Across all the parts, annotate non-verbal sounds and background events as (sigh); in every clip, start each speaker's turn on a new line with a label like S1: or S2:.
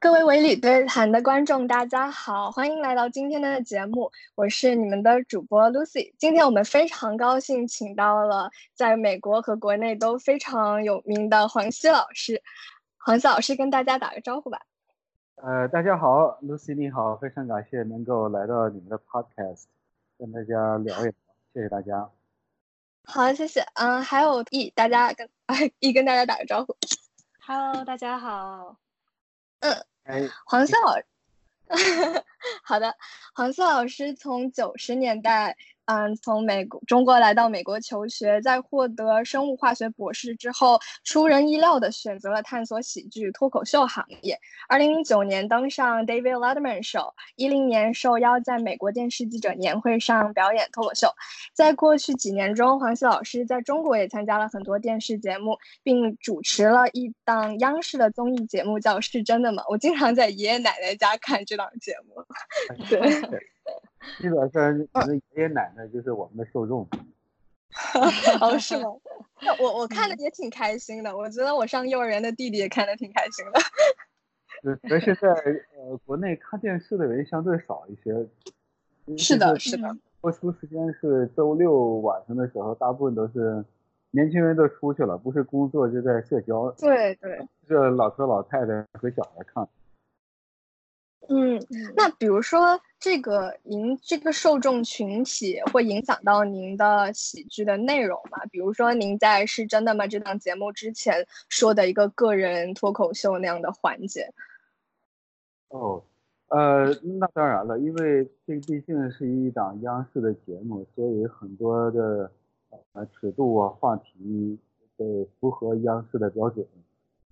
S1: 各位维理对谈的观众，大家好，欢迎来到今天的节目，我是你们的主播 Lucy。今天我们非常高兴请到了在美国和国内都非常有名的黄西老师。黄西老师跟大家打个招呼吧。
S2: 呃，大家好，Lucy 你好，非常感谢能够来到你们的 Podcast，跟大家聊一聊，谢谢大家。
S1: 好，谢谢。嗯，还有 E，大家跟 (laughs) E 跟大家打个招呼。
S3: Hello，大家好。
S1: 嗯，黄色老，(laughs) 好的，黄色老师从九十年代。嗯，从美国中国来到美国求学，在获得生物化学博士之后，出人意料的选择了探索喜剧脱口秀行业。二零零九年登上 David Letterman Show，一零年受邀在美国电视记者年会上表演脱口秀。在过去几年中，黄西老师在中国也参加了很多电视节目，并主持了一档央视的综艺节目，叫《是真的吗》。我经常在爷爷奶奶家看这档节目。(laughs) 对。
S2: 基本上，你的爷爷奶奶就是我们的受众。(laughs)
S1: 哦，是吗？(laughs) 我我看的也挺开心的。我觉得我上幼儿园的弟弟也看的挺开心的。(laughs)
S2: 而且在呃国内看电视的人相对少一些。
S1: 是的，是的。
S2: 播出时间是周六晚上的时候，大部分都是年轻人都出去了，不是工作就在社交。
S1: 对对。
S2: 这老头老太太和小孩看。
S1: 嗯，那比如说这个您这个受众群体会影响到您的喜剧的内容吗？比如说您在是真的吗这档节目之前说的一个个人脱口秀那样的环节。
S2: 哦，呃，那当然了，因为这毕竟是一档央视的节目，所以很多的呃尺度啊话题得符合央视的标准。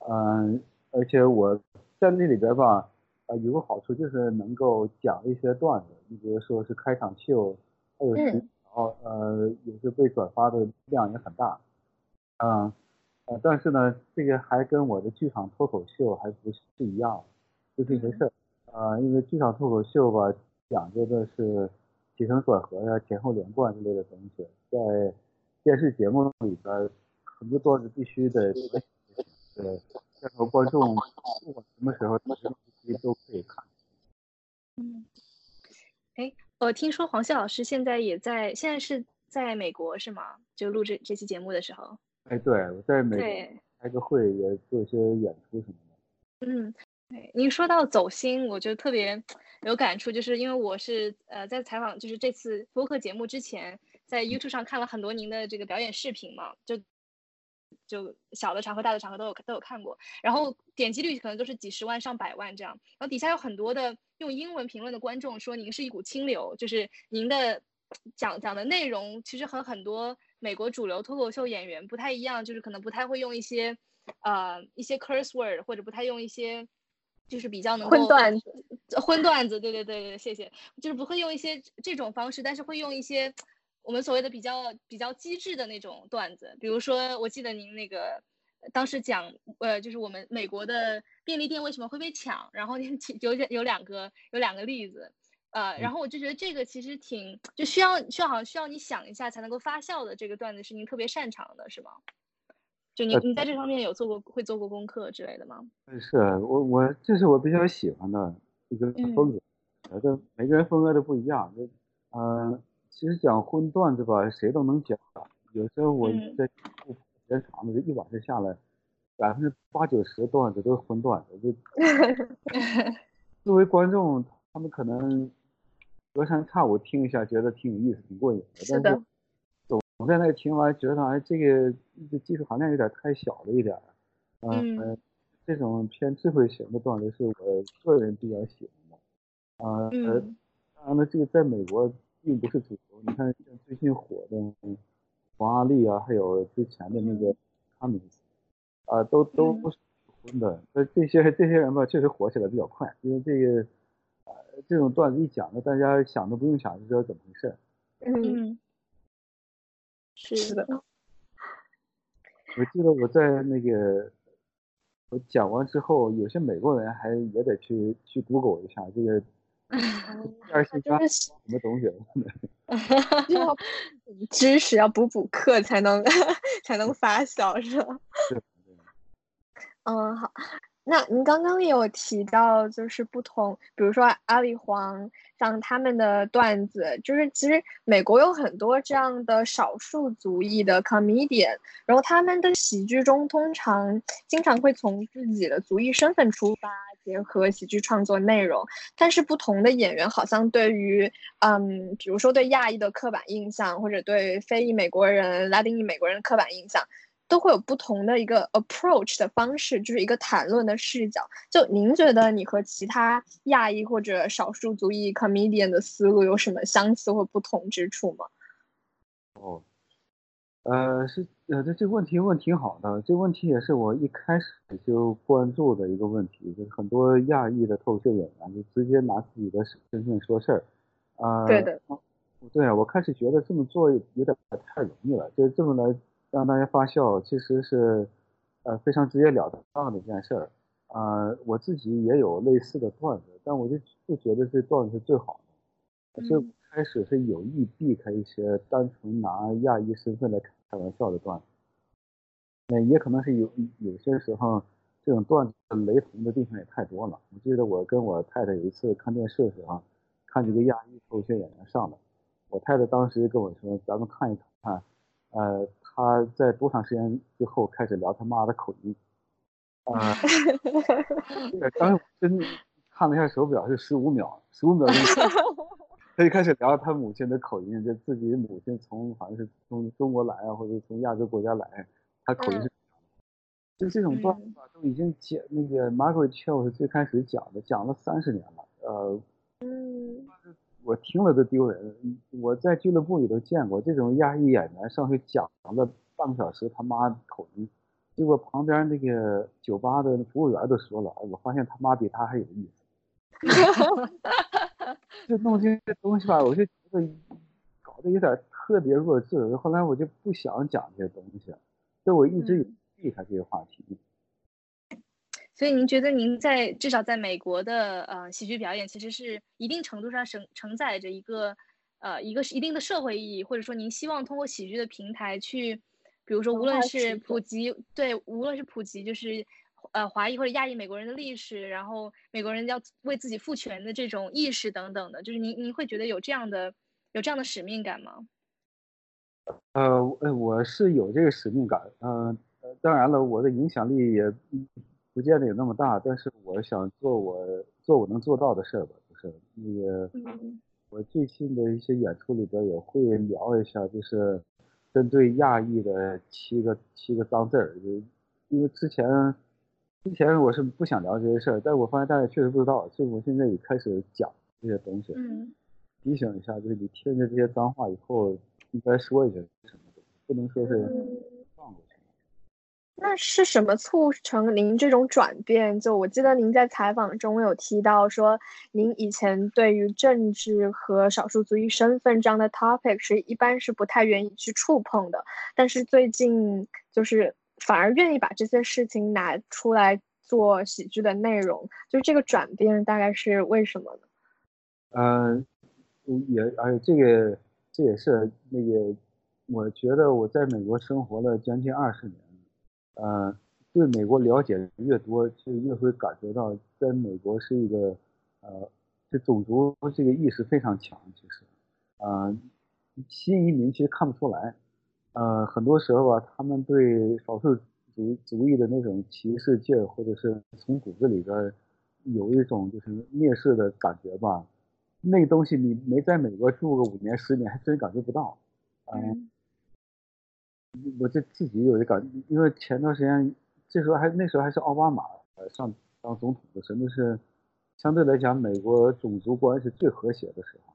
S2: 嗯，而且我在那里边吧。啊，有个好处就是能够讲一些段子，你比如说是开场秀，还有时条，呃，也是被转发的量也很大，嗯，呃，但是呢，这个还跟我的剧场脱口秀还不是一样，不是一回事儿，啊，因为剧场脱口秀吧，讲究的是起承转合呀、前后连贯之类的东西，在电视节目里边，很多段子必须得，对，要和观众不管什么时候。都可以看。
S3: 嗯，哎，我听说黄西老师现在也在，现在是在美国是吗？就录这这期节目的时候。
S2: 哎，对，我在美国开个会，也做一些演出什么
S3: 的。嗯，对，您说到走心，我就特别有感触，就是因为我是呃在采访，就是这次播客节目之前，在 YouTube 上看了很多您的这个表演视频嘛，就。就小的场合、大的场合都有都有看过，然后点击率可能都是几十万、上百万这样。然后底下有很多的用英文评论的观众说：“您是一股清流，就是您的讲讲的内容其实和很多美国主流脱口秀演员不太一样，就是可能不太会用一些呃一些 curse word，或者不太用一些就是比较能够
S1: 荤段子，(laughs)
S3: 荤段子。对对对对，谢谢，就是不会用一些这种方式，但是会用一些。”我们所谓的比较比较机智的那种段子，比如说，我记得您那个当时讲，呃，就是我们美国的便利店为什么会被抢，然后您 (laughs) 有有两个有两个例子，呃，然后我就觉得这个其实挺就需要需要好像需要你想一下才能够发酵的这个段子是您特别擅长的，是吗？就您您在这方面有做过会做过功课之类的吗？
S2: 是我我这是我比较喜欢的一个风格，呃，这每个人风格都不一样，就嗯。其实讲荤段子吧，谁都能讲。有时候我在时间长了，就一晚上下来，百分之八九十段子都是荤段子。就 (laughs) 作为观众，他们可能隔三差五听一下，觉得挺有意思、挺过瘾的。但是总在那听完，觉得哎，这个这技术含量有点太小了一点。嗯。这种偏智慧型的段子是我个人比较喜欢的。啊。嗯。当然了，这个在美国。并不是主流，你看像最近火的黄阿丽啊，还有之前的那个他们啊，都都不是婚的。那这些这些人吧，确实火起来比较快，因为这个呃这种段子一讲呢，大家想都不用想就知道怎么回事。
S3: 嗯，是的。
S2: 我记得我在那个我讲完之后，有些美国人还也得去去 Google 一下这个。(laughs) 二十加什么东西？
S1: 要知识要补补课 (laughs) 才能 (laughs) 才能发酵，是吧？嗯，好。那您刚刚也有提到，就是不同，比如说阿里黄，像他们的段子，就是其实美国有很多这样的少数族裔的 comedian，然后他们的喜剧中通常经常会从自己的族裔身份出发，结合喜剧创作内容。但是不同的演员好像对于，嗯，比如说对亚裔的刻板印象，或者对非裔美国人、拉丁裔美国人的刻板印象。都会有不同的一个 approach 的方式，就是一个谈论的视角。就您觉得你和其他亚裔或者少数族裔 comedian 的思路有什么相似或不同之处吗？
S2: 哦，呃，是呃，这这个问题问挺好的。这个问题也是我一开始就关注的一个问题，就是很多亚裔的脱口秀演员就直接拿自己的身份说事儿。啊，
S1: 对的。
S2: 对啊，我开始觉得这么做有点太容易了，就是这么来。让大家发笑其实是，呃，非常直截了当的一件事儿，啊，我自己也有类似的段子，但我就不觉得这段子是最好的，所以开始是有意避开一些单纯拿亚裔身份来开玩笑的段子，那也可能是有有些时候这种段子雷同的地方也太多了。我记得我跟我太太有一次看电视的时候，看几个亚裔脱口秀演员上来，我太太当时跟我说：“咱们看一看，呃。”他在多长时间之后开始聊他妈的口音？啊，(laughs) 当时真看了一下手表是十五秒，十五秒钟，(laughs) 他就开始聊他母亲的口音，就自己母亲从好像是从中国来啊，或者从亚洲国家来，他口音是，就这种段子吧，都已经讲那个 Margaret Cho 是最开始讲的，讲了三十年了，呃，嗯。我听了都丢人。我在俱乐部里头见过这种亚裔演员上去讲了半个小时他妈口音，结果旁边那个酒吧的服务员都说了：“我发现他妈比他还有意思。(laughs) ”就弄这些东西吧，我就觉得搞得有点特别弱智。后来我就不想讲这些东西，所以我一直避开这些话题。
S3: 所以您觉得您在至少在美国的呃喜剧表演，其实是一定程度上承承载着一个呃一个是一定的社会意义，或者说您希望通过喜剧的平台去，比如说无论是普及对，无论是普及就是呃华裔或者亚裔美国人的历史，然后美国人要为自己赋权的这种意识等等的，就是您您会觉得有这样的有这样的使命感吗？
S2: 呃，我是有这个使命感，嗯，当然了，我的影响力也。不见得有那么大，但是我想做我做我能做到的事儿吧，就是那个我最近的一些演出里边也会聊一下，就是针对亚裔的七个七个脏字儿，因为之前之前我是不想聊这些事儿，但是我发现大家确实不知道，所以我现在也开始讲这些东西，提醒一下，就是你听见这些脏话以后，应该说一些什么，不能说是放过去。
S1: 那是什么促成您这种转变？就我记得您在采访中有提到说，您以前对于政治和少数族裔身份这样的 topic 是一般是不太愿意去触碰的，但是最近就是反而愿意把这些事情拿出来做喜剧的内容，就这个转变大概是为什么呢？
S2: 嗯，也哎，这个这也是那个，我觉得我在美国生活了将近二十年。嗯，对美国了解的越多，就越会感觉到，在美国是一个，呃，这种族这个意识非常强。其实，呃，新移民其实看不出来，呃，很多时候啊，他们对少数族族裔的那种歧视劲儿，或者是从骨子里边有一种就是蔑视的感觉吧。那东西你没在美国住个五年十年，还真感觉不到。嗯。我这自己有一感，因为前段时间，这时候还那时候还是奥巴马呃上当总统的时候，那是相对来讲美国种族关系最和谐的时候。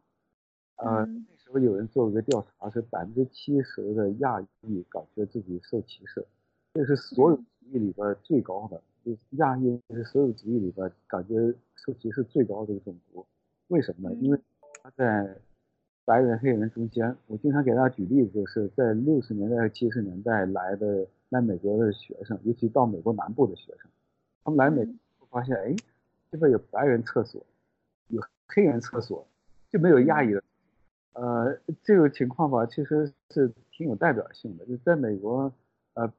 S2: 呃，那时候有人做了个调查，是百分之七十的亚裔感觉自己受歧视，这是所有族裔里边最高的，就亚裔是所有族裔里边感觉受歧视最高的一个种族。为什么呢？因为他在。白人、黑人中间，我经常给大家举例子，就是在六十年代、七十年代来的来美国的学生，尤其到美国南部的学生，他们来美国发现，哎，这边有白人厕所，有黑人厕所，就没有亚裔的。呃，这个情况吧，其实是挺有代表性的。就在美国，呃，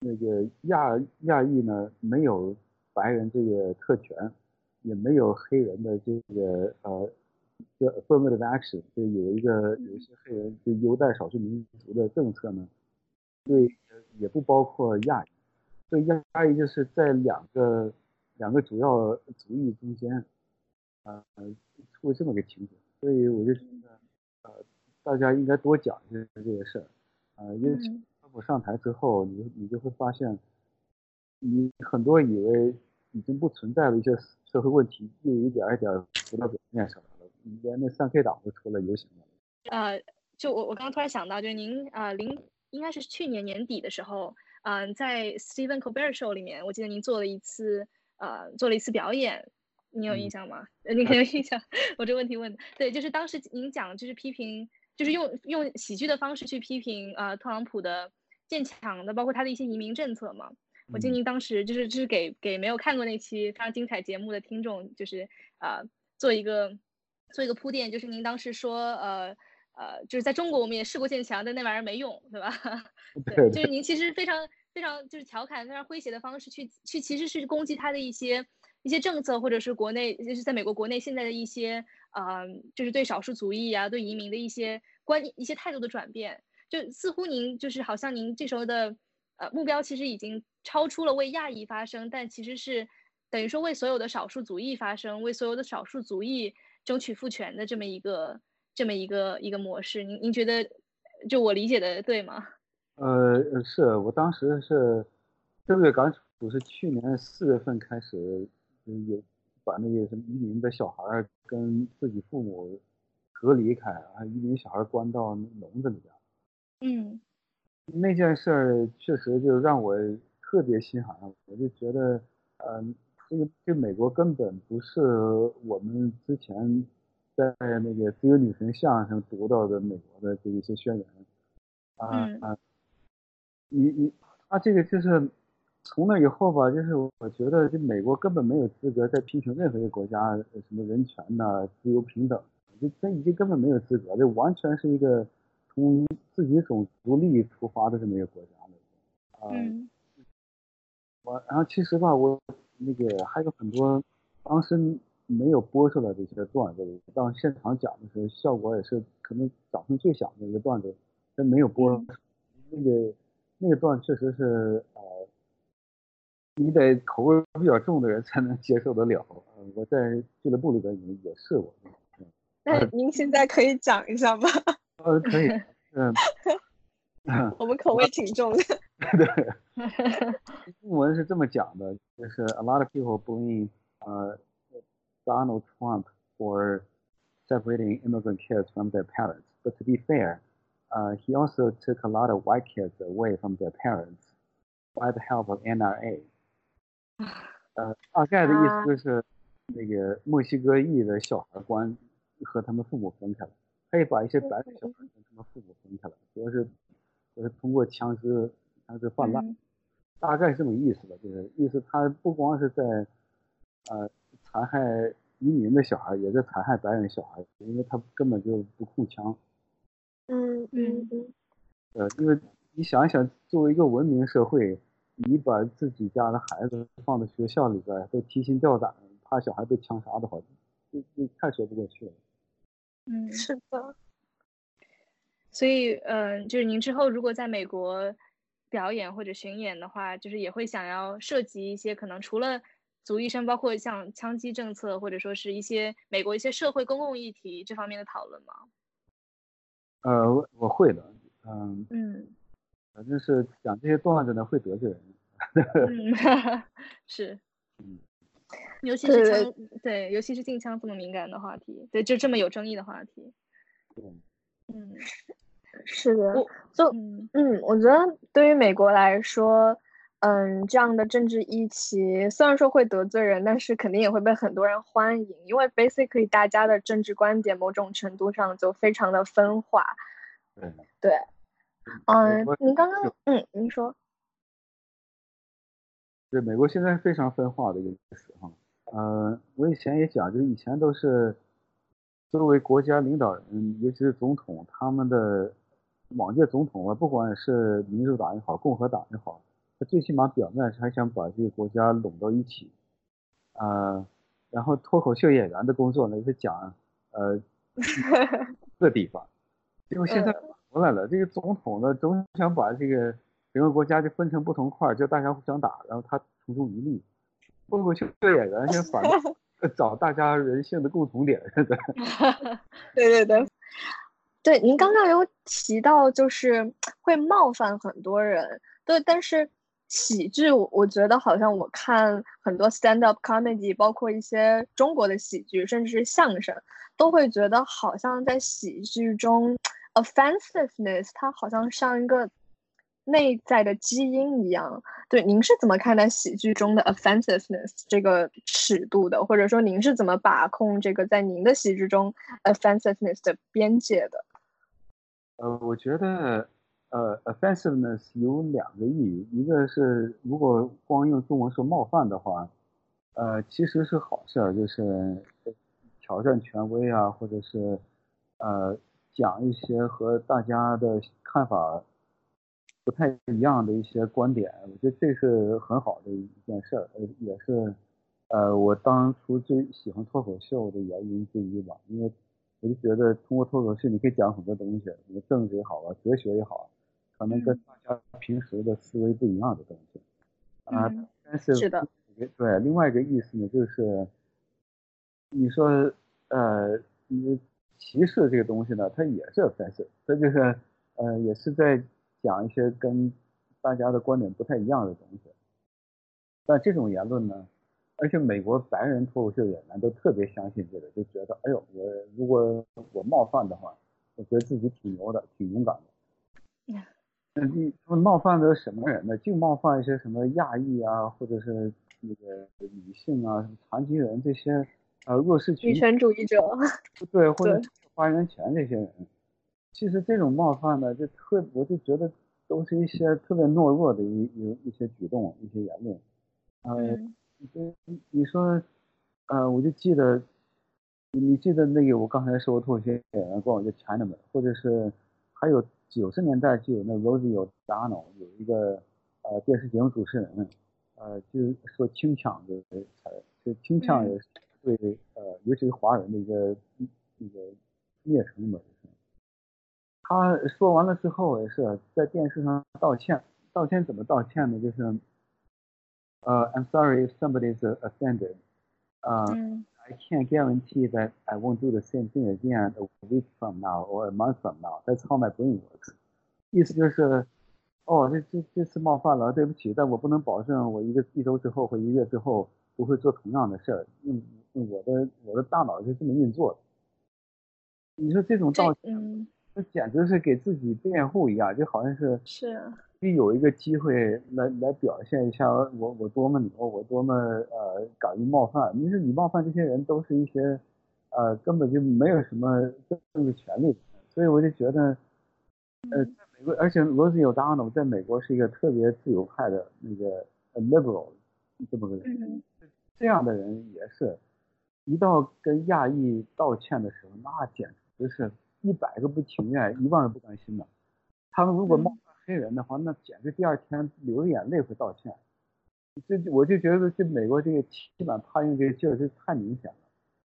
S2: 那个亚亚裔呢，没有白人这个特权，也没有黑人的这个呃，叫 affirmative action，就有一个有一些黑人就优待少数民族的政策呢，对，也不包括亚裔，所以亚裔就是在两个两个主要族裔中间，呃，出这么个情景，所以我就觉得，呃，大家应该多讲一些这个事儿，呃，因为特普上台之后，你你就会发现。你很多以为已经不存在的一些社会问题，又一点一点浮到表面上来了。连那三 K 党都出来游行了。
S3: 呃，就我我刚刚突然想到，就是您呃，零应该是去年年底的时候，嗯，在 Stephen Colbert Show 里面，我记得您做了一次呃，做了一次表演，你有印象吗？你很有印象。我这个问题问的对，就是当时您讲就是批评，就是用用喜剧的方式去批评呃特朗普的建强的，包括他的一些移民政策嘛。我记得您当时就是就是给给没有看过那期非常精彩节目的听众，就是呃做一个做一个铺垫，就是您当时说呃呃就是在中国我们也试过建墙，但那玩意儿没用，(laughs) 对吧？对，就是您其实非常非常就是调侃、非常诙谐的方式去去其实是攻击他的一些一些政策，或者是国内就是在美国国内现在的一些呃就是对少数族裔啊、对移民的一些观一些态度的转变，就似乎您就是好像您这时候的。呃，目标其实已经超出了为亚裔发声，但其实是等于说为所有的少数族裔发声，为所有的少数族裔争取赋权的这么一个这么一个一个模式。您您觉得，就我理解的对吗？
S2: 呃，是我当时是这个港府是去年四月份开始有把那个什么移民的小孩跟自己父母隔离开，啊，移民小孩关到笼子里边。
S3: 嗯。
S2: 那件事儿确实就让我特别心寒，我就觉得，嗯，这个这美国根本不是我们之前在那个自由女神像上读到的美国的这一些宣言，啊啊，你你啊这个就是从那以后吧，就是我觉得这美国根本没有资格再批评任何一个国家什么人权呐、自由平等，就这已经根本没有资格，这完全是一个。从自己种族利益出发的这么一个国家
S3: 了，嗯，
S2: 我然后其实吧，我那个还有很多当时没有播出来的一些段子，到现场讲的时候，效果也是可能掌声最响的一个段子，但没有播，那个那个段确实是呃，你得口味比较重的人才能接受得了。我在俱乐部里边也也试过。
S1: 那您现在可以讲一下吗？
S2: 呃，可以，嗯，
S1: 我们口味挺重的。
S2: 对，英文是这么讲的，就是 A lot of people blame uh Donald Trump for separating immigrant kids from their parents, but to be fair, uh, he also took a lot of white kids away from their parents by the help of NRA. (laughs) 呃，大概的意思就是那个墨西哥裔的小孩关和他们父母分开了。可以把一些白人小孩跟他们父母分开了，主要是就是通过枪支枪支泛滥，大概是这么意思吧，就是意思他不光是在呃残害移民的小孩，也在残害白人小孩，因为他根本就不控枪。
S1: 嗯嗯嗯。
S2: 呃，因为你想一想，作为一个文明社会，你把自己家的孩子放在学校里边都提心吊胆，怕小孩被枪杀的话，这这太说不过去了。
S1: 嗯，是的。
S3: 所以，嗯，就是您之后如果在美国表演或者巡演的话，就是也会想要涉及一些可能除了族医生，包括像枪击政策，或者说是一些美国一些社会公共议题这方面的讨论吗？
S2: 呃，我我会的，
S3: 嗯嗯，
S2: 反正是讲这些段子呢会得罪人。
S3: 嗯，(laughs) 是，嗯。尤其是枪，对，尤其是禁枪这么敏感的话题，对，就这么有争议的话题。嗯，(laughs)
S1: 是的，就嗯，我觉得对于美国来说，嗯，这样的政治议题虽然说会得罪人，但是肯定也会被很多人欢迎，因为 basically 大家的政治观点某种程度上就非常的分化。对，嗯，您刚刚，嗯，您说。
S2: 对，美国现在非常分化的一个时候。呃，我以前也讲，就是以前都是作为国家领导人，尤其是总统，他们的往届总统啊，不管是民主党也好，共和党也好，他最起码表面上还想把这个国家拢到一起，呃，然后脱口秀演员的工作呢是讲呃 (laughs) 各地方，结果现在来了，这个总统呢总想把这个整个国家就分成不同块，就大家互相打，然后他从中渔利。脱口秀演员现在反 (laughs) 找大家人性的共同点。(laughs)
S1: 对对对。对，您刚刚有提到，就是会冒犯很多人。对，但是喜剧，我觉得好像我看很多 stand up comedy，包括一些中国的喜剧，甚至是相声，都会觉得好像在喜剧中，offensiveness 它好像像一个内在的基因一样。对，您是怎么看待喜剧中的 offensiveness 这个尺度的？或者说，您是怎么把控这个在您的喜剧中 offensiveness 的边界的？
S2: 呃，我觉得，呃，offensiveness 有两个意义，一个是如果光用中文说冒犯的话，呃，其实是好事儿，就是挑战权威啊，或者是呃讲一些和大家的看法不太一样的一些观点，我觉得这是很好的一件事儿，呃，也是呃我当初最喜欢脱口秀的原因之一吧，因为。我就觉得通过脱口秀，你可以讲很多东西，什么政治也好啊，哲学也好，可能跟大家平时的思维不一样的东西啊。但是
S1: 是的，
S2: 对，另外一个意思呢，就是你说呃，你歧视这个东西呢，它也是 offensive，它就是呃，也是在讲一些跟大家的观点不太一样的东西。但这种言论呢？而且美国白人脱口秀演员都特别相信这个，就觉得，哎呦，我如果我冒犯的话，我觉得自己挺牛的，挺勇敢的。那你他们冒犯的什么人呢？就冒犯一些什么亚裔啊，或者是那个女性啊、残疾人这些呃弱势群。
S1: 女权主义者。
S2: 对，(laughs) 或者发言权这些人。其实这种冒犯呢，就特我就觉得都是一些特别懦弱的一一一些举动、一些言论。嗯。你你说，呃，我就记得，你记得那个我刚才说脱口秀演员管我叫 Chinaman，或者是还有九十年代就有那 Rosie O'Donnell 有一个呃电视节目主持人，呃，就是说清抢的词儿，就清抢也是对呃，尤其是华人的一个那个蔑称嘛，就是。他说完了之后也是在电视上道歉，道歉怎么道歉呢？就是。Uh, I'm sorry if somebody is offended. Uh, mm. I can't guarantee that I won't do the same thing again a week from now or a month from now. That's how my brain works. 意思就是，哦，这这这次冒犯了，对不起，但我不能保证我一个一周之后或一个月之后不会做同样的事儿。用用我的我的大脑是这么运作的。你说这种道歉，那简直是给自己辩护一样，就好像是
S1: 是。
S2: 你有一个机会来来表现一下我我多么牛，我多么呃敢于冒犯。你说你冒犯这些人都是一些呃根本就没有什么政治权利，所以我就觉得呃在美国，而且罗斯有当呢，在美国是一个特别自由派的那个 liberal 这么个人，这样的人也是，一到跟亚裔道歉的时候，那简直是一百个不情愿，一万个不甘心的。他们如果冒犯。黑人的话，那简直第二天流着眼泪会道歉。这我就觉得这美国这个欺软怕硬这个劲儿就太明显了。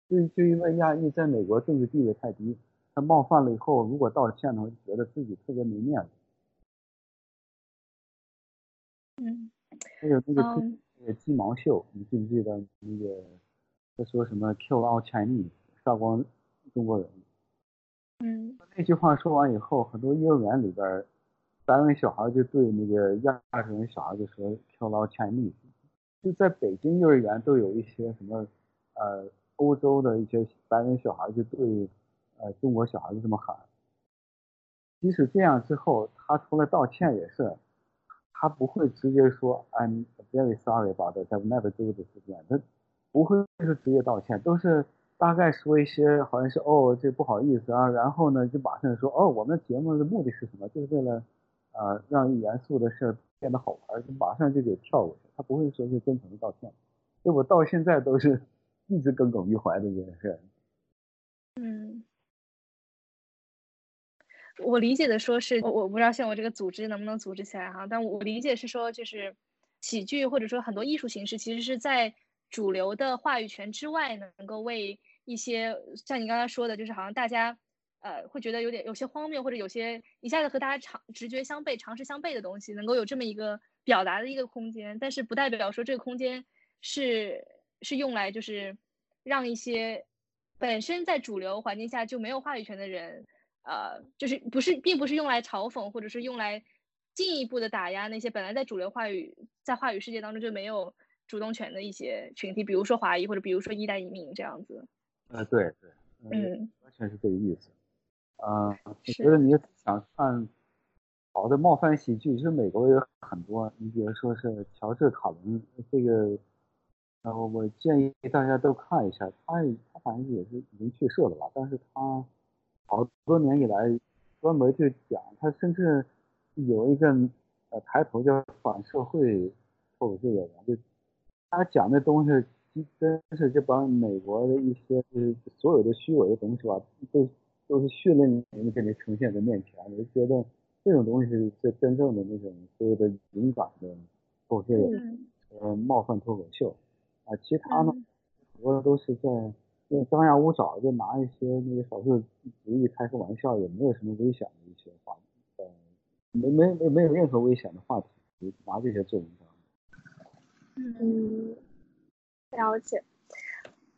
S2: 就就因为亚裔在美国政治地位太低，他冒犯了以后，如果道歉的话，就觉得自己特别没面子。
S1: 嗯。
S2: 还有那个那个鸡毛秀，你记不记得那个他说什么 “kill all Chinese”，杀光中国人。
S1: 嗯。
S2: 那句话说完以后，很多幼儿园里边。白人小孩就对那个亚洲人小孩就说 “kill all Chinese，就在北京幼儿园都有一些什么，呃，欧洲的一些白人小孩就对，呃，中国小孩就这么喊。即使这样之后，他出来道歉也是，他不会直接说 I'm very sorry about it, I've never do this again。他不会是直接道歉，都是大概说一些好像是哦这不好意思啊，然后呢就马上说哦我们节目的目的是什么？就是为了。啊，让严肃的事变得好玩，就马上就给跳过去。他不会说是真诚的道歉，所以我到现在都是 (laughs) 一直耿耿于怀的这件事。
S3: 嗯，我理解的说是，我我不知道像我这个组织能不能组织起来哈，但我理解是说，就是喜剧或者说很多艺术形式，其实是在主流的话语权之外，能够为一些像你刚才说的，就是好像大家呃会觉得有点有些荒谬，或者有些一下子和大家常直觉相悖、常识相悖的东西，能够有这么一个表达的一个空间，但是不代表说这个空间是是用来就是让一些本身在主流环境下就没有话语权的人，呃，就是不是并不是用来嘲讽，或者是用来。进一步的打压那些本来在主流话语在话语世界当中就没有主动权的一些群体，比如说华裔或者比如说一代移民这样子。
S2: 呃，对对，
S3: 嗯，
S2: 完全是这个意思。啊，我觉得你想看好的冒犯喜剧，其实美国也有很多。你比如说是乔治卡伦这个，呃，我建议大家都看一下。他他反正也是已经去世了吧，但是他好多年以来专门就讲，他甚至。有一个呃抬头叫反社会脱口秀演员，就他讲的东西，真是就把美国的一些就是所有的虚伪的东西吧，都都是血淋淋的给你呈现在面前。我就觉得这种东西是真正的那种所谓的勇敢的脱口秀，呃冒犯脱口秀啊，其他呢很多都是在用张牙舞爪，就拿一些那个少数主义开个玩笑，也没有什么危险的一些话。呃没没没没有任何危险的话题，拿这些做文章。
S1: 嗯，了解。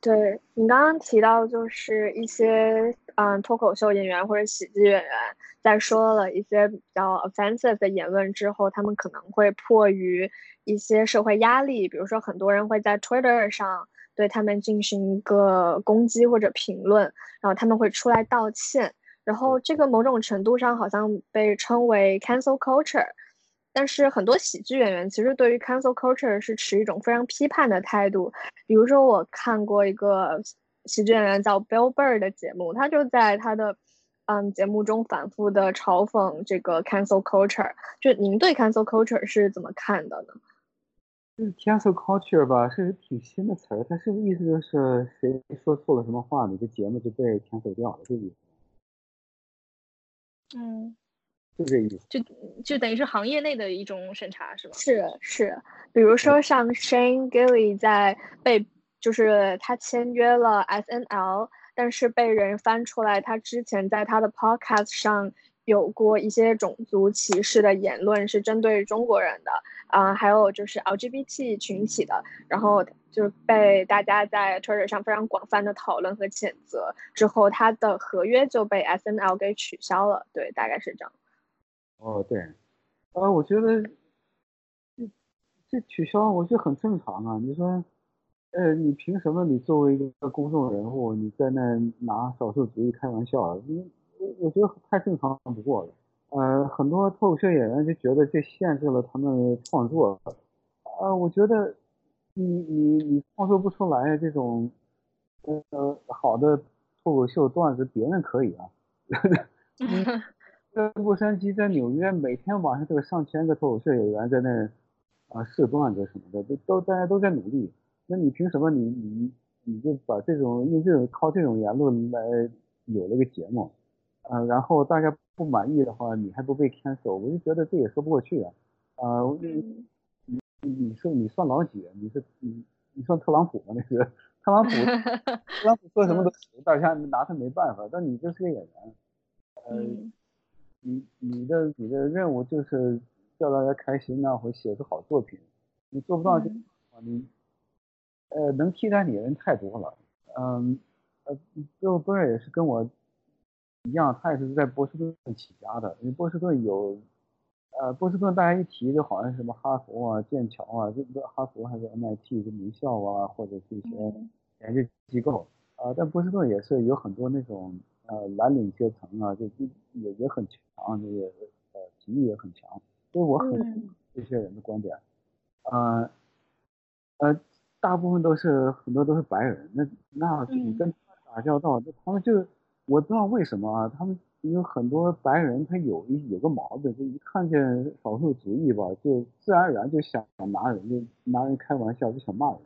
S1: 对你刚刚提到，就是一些嗯脱口秀演员或者喜剧演员在说了一些比较 offensive 的言论之后，他们可能会迫于一些社会压力，比如说很多人会在 Twitter 上对他们进行一个攻击或者评论，然后他们会出来道歉。然后这个某种程度上好像被称为 cancel culture，但是很多喜剧演员其实对于 cancel culture 是持一种非常批判的态度。比如说我看过一个喜剧演员叫 Bill Burr 的节目，他就在他的嗯节目中反复的嘲讽这个 cancel culture。就您对 cancel culture 是怎么看的呢？
S2: 就是 cancel culture 吧，是挺新的词儿，它是意思就是谁说错了什么话，你的节目就被 cancel 掉了，这意思。
S3: 嗯，
S2: 就这意思，
S3: 就就等于是行业内的一种审查，是吧？
S1: 是是，比如说像 Shane Gilly 在被，就是他签约了 SNL，但是被人翻出来，他之前在他的 Podcast 上有过一些种族歧视的言论，是针对中国人的啊，还有就是 LGBT 群体的，然后。就被大家在 Twitter 上非常广泛的讨论和谴责之后，他的合约就被 SNL 给取消了。对，大概是这样。
S2: 哦，对，呃，我觉得这这取消，我觉得很正常啊。你说，呃，你凭什么？你作为一个公众人物，你在那拿少数主义开玩笑？你我我觉得太正常不过了。呃，很多脱口秀演员就觉得这限制了他们创作。呃，我觉得。你你你创作不出来这种呃好的脱口秀段子，别人可以啊。(laughs) 在洛杉矶，在纽约，每天晚上都有上千个脱口秀演员在那啊试段子什么的，都都大家都在努力。那你凭什么你你你就把这种用这种靠这种言论来有了个节目啊？然后大家不满意的话，你还不被 cancel？我就觉得这也说不过去啊啊！你是你算老几？你是你你算特朗普吗？那个特朗普，特朗普说什么都行大家拿他没办法。但你这是个演员，呃，(laughs) 你你的你的任务就是叫大家开心呐，或写出好作品。你做不到这，你呃能替代你的人太多了。嗯，呃，最后波尔也是跟我一样，他也是在波士顿起家的，因为波士顿有。呃，波士顿大家一提就好像什么哈佛啊、剑桥啊，这这哈佛还是 MIT 的名校啊，或者是一些研究机构啊。但波士顿也是有很多那种呃蓝领阶层啊，就也也很强，这个呃体育也很强。所以我很这些人的观点，呃呃，大部分都是很多都是白人，那那你跟他打交道，那他们就我不知道为什么啊，他们。有很多白人，他有一有个毛病，就一看见少数族裔吧，就自然而然就想拿人，就拿人开玩笑，就想骂人。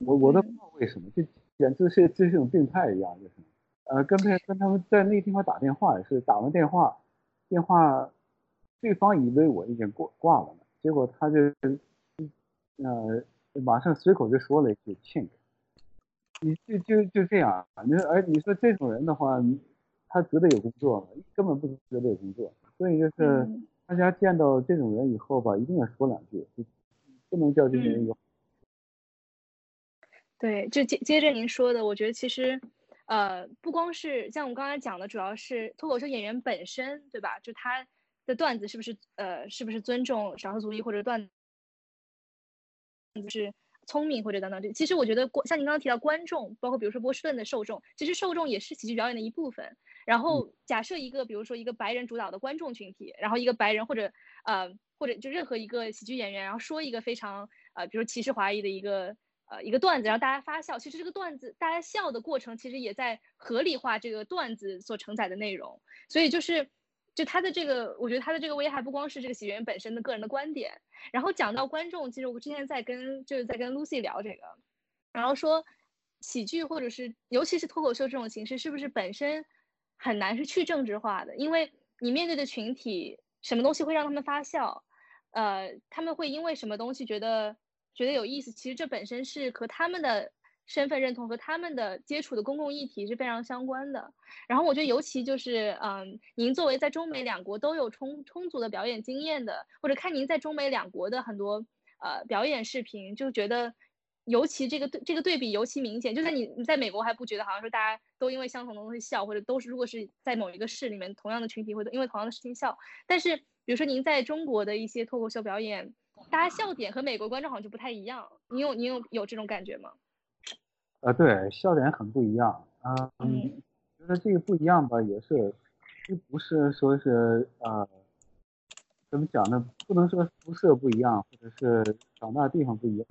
S2: 我我都不知道为什么，就简直是就像病态一样，就是。呃，跟他跟他们在那个地方打电话也是，打完电话，电话对方以为我已经挂挂了呢，结果他就呃马上随口就说了一句 “chink”，你就就就这样，你说，哎，你说这种人的话，他值得有工作吗？根本不值得有工作。所以就是大家见到这种人以后吧，一定要说两句，不能叫这些人有。
S3: 对，就接接着您说的，我觉得其实，呃，不光是像我们刚才讲的，主要是脱口秀演员本身，对吧？就他的段子是不是呃，是不是尊重少数族裔或者段。就是聪明或者等等，这其实我觉得，像您刚刚提到观众，包括比如说波士顿的受众，其实受众也是喜剧表演的一部分。然后假设一个，比如说一个白人主导的观众群体，然后一个白人或者呃或者就任何一个喜剧演员，然后说一个非常呃，比如歧视华裔的一个呃一个段子，然后大家发笑，其实这个段子大家笑的过程，其实也在合理化这个段子所承载的内容。所以就是。就他的这个，我觉得他的这个危害不光是这个喜剧演员本身的个人的观点，然后讲到观众，其实我之前在跟就是在跟 Lucy 聊这个，然后说喜剧或者是尤其是脱口秀这种形式，是不是本身很难是去政治化的？因为你面对的群体，什么东西会让他们发笑，呃，他们会因为什么东西觉得觉得有意思？其实这本身是和他们的。身份认同和他们的接触的公共议题是非常相关的。然后我觉得，尤其就是，嗯，您作为在中美两国都有充充足的表演经验的，或者看您在中美两国的很多呃表演视频，就觉得尤其这个对这个对比尤其明显。就算你你在美国还不觉得，好像说大家都因为相同的东西笑，或者都是如果是在某一个市里面同样的群体会因为同样的事情笑。但是比如说您在中国的一些脱口秀表演，大家笑点和美国观众好像就不太一样。你有你有有这种感觉吗？
S2: 呃，对，笑点很不一样啊。嗯，觉得这个不一样吧，也是，就不是说是呃，怎么讲呢？不能说肤色不一样，或者是长大的地方不一样，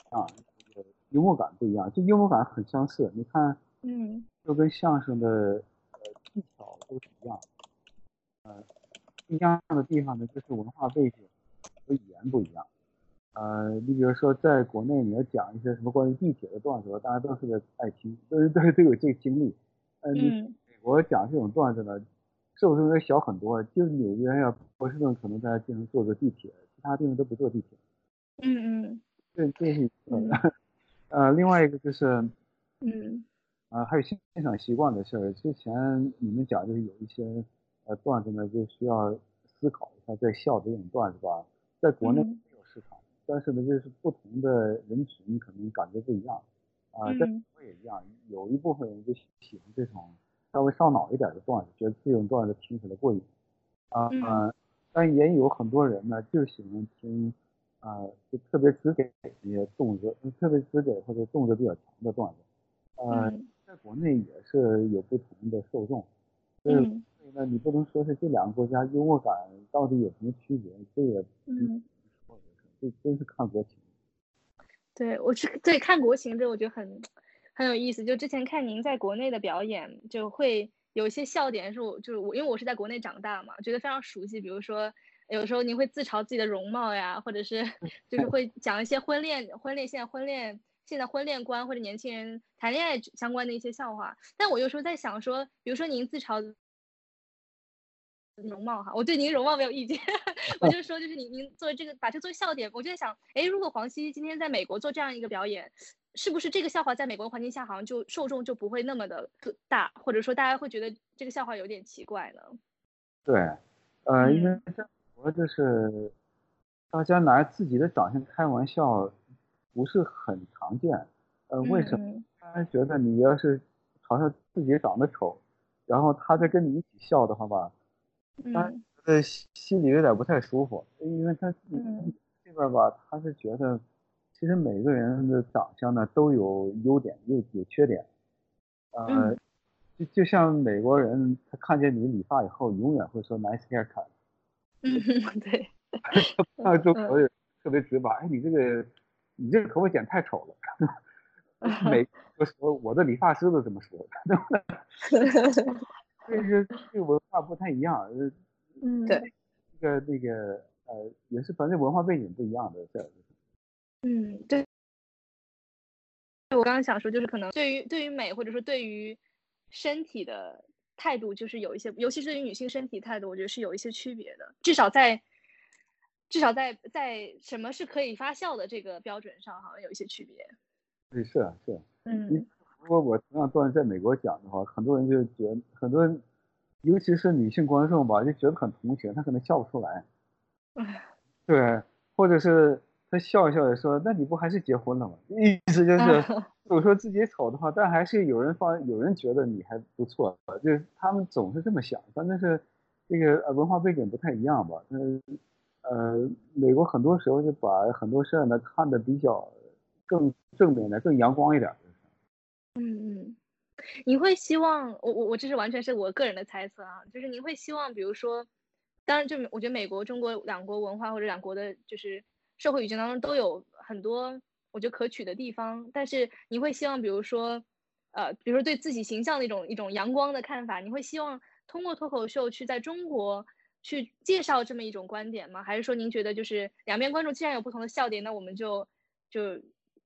S2: 这个幽默感不一样，就幽默感很相似。你看，
S3: 嗯，
S2: 就跟相声的呃技巧都是一样，呃，不一样的地方呢，就是文化背景和语言不一样。呃，你比如说，在国内你要讲一些什么关于地铁的段子，大家都是爱听，都是都是都有这个经历。呃，你美国讲这种段子呢，受众要小很多，就是纽约呀、波士顿可能大家经常坐个地铁，其他地方都不坐地铁。
S3: 嗯嗯。
S2: 这这是呃，另外一个就是，
S3: 嗯，
S2: 啊，还有欣赏习惯的事儿。之前你们讲就是有一些呃段子呢，就需要思考一下在笑这种段子吧，在国内。但是呢，就是不同的人群可能感觉不一样，啊，这我也一样，有一部分人就喜欢这种稍微上脑一点的段子，觉得这种段子听起来过瘾，啊，但也有很多人呢就喜欢听，啊，就特别直给一些动作，特别直给或者动作比较强的段子，呃，在国内也是有不同的受众，所以所以呢，你不能说是这两个国家幽默感到底有什么区别，这也嗯。这真是看国情，
S3: 对我是对看国情这我觉得很很有意思。就之前看您在国内的表演，就会有一些笑点，是我就是我，因为我是在国内长大嘛，觉得非常熟悉。比如说，有时候您会自嘲自己的容貌呀，或者是 (laughs) 就是会讲一些婚恋、婚恋现在婚恋现在婚恋观或者年轻人谈恋爱相关的一些笑话。但我有时候在想说，比如说您自嘲。容貌哈，我对您容貌没有意见，(laughs) 我就说就是您您作为这个把这作为笑点，我就在想，哎，如果黄西今天在美国做这样一个表演，是不是这个笑话在美国环境下好像就受众就不会那么的大，或者说大家会觉得这个笑话有点奇怪呢？
S2: 对，呃，因为在美国就是大家拿自己的长相开玩笑不是很常见，呃，为什么？他觉得你要是嘲笑自己长得丑，然后他再跟你一起笑的话吧。他呃心里有点不太舒服，因为他这边吧，他是觉得其实每个人的长相呢都有优点，又有缺点，呃，就就像美国人，他看见你理发以后，永远会说 nice haircut。(laughs)
S3: 嗯，对。
S2: 他中国人特别直白，哎，你这个你这个头发剪太丑了。(laughs) 每我的理发师都这么说。(laughs) 这是这个文化不太一样，(laughs)
S3: 嗯，对，
S2: 这个那个呃，也是反正文化背景不一样的事儿。
S3: 嗯，对。我刚刚想说，就是可能对于对于美或者说对于身体的态度，就是有一些，尤其是对于女性身体态度，我觉得是有一些区别的。至少在至少在在什么是可以发酵的这个标准上，好像有一些区别。
S2: 对，是啊，是啊。
S3: 嗯。
S2: 如果我同样段子在美国讲的话，很多人就觉得，很多人，尤其是女性观众吧，就觉得很同情，她可能笑不出来。(laughs) 对，或者是她笑一笑的说：“那你不还是结婚了吗？”意思就是，我说自己丑的话，但还是有人放，有人觉得你还不错，就是他们总是这么想。反正是这个文化背景不太一样吧。嗯，呃，美国很多时候就把很多事儿呢看得比较更正面的、更阳光一点。
S3: 嗯嗯，你会希望我我我这是完全是我个人的猜测啊，就是你会希望，比如说，当然就我觉得美国、中国两国文化或者两国的，就是社会语境当中都有很多我觉得可取的地方，但是你会希望，比如说，呃，比如说对自己形象的一种一种阳光的看法，你会希望通过脱口秀去在中国去介绍这么一种观点吗？还是说您觉得就是两边观众既然有不同的笑点，那我们就就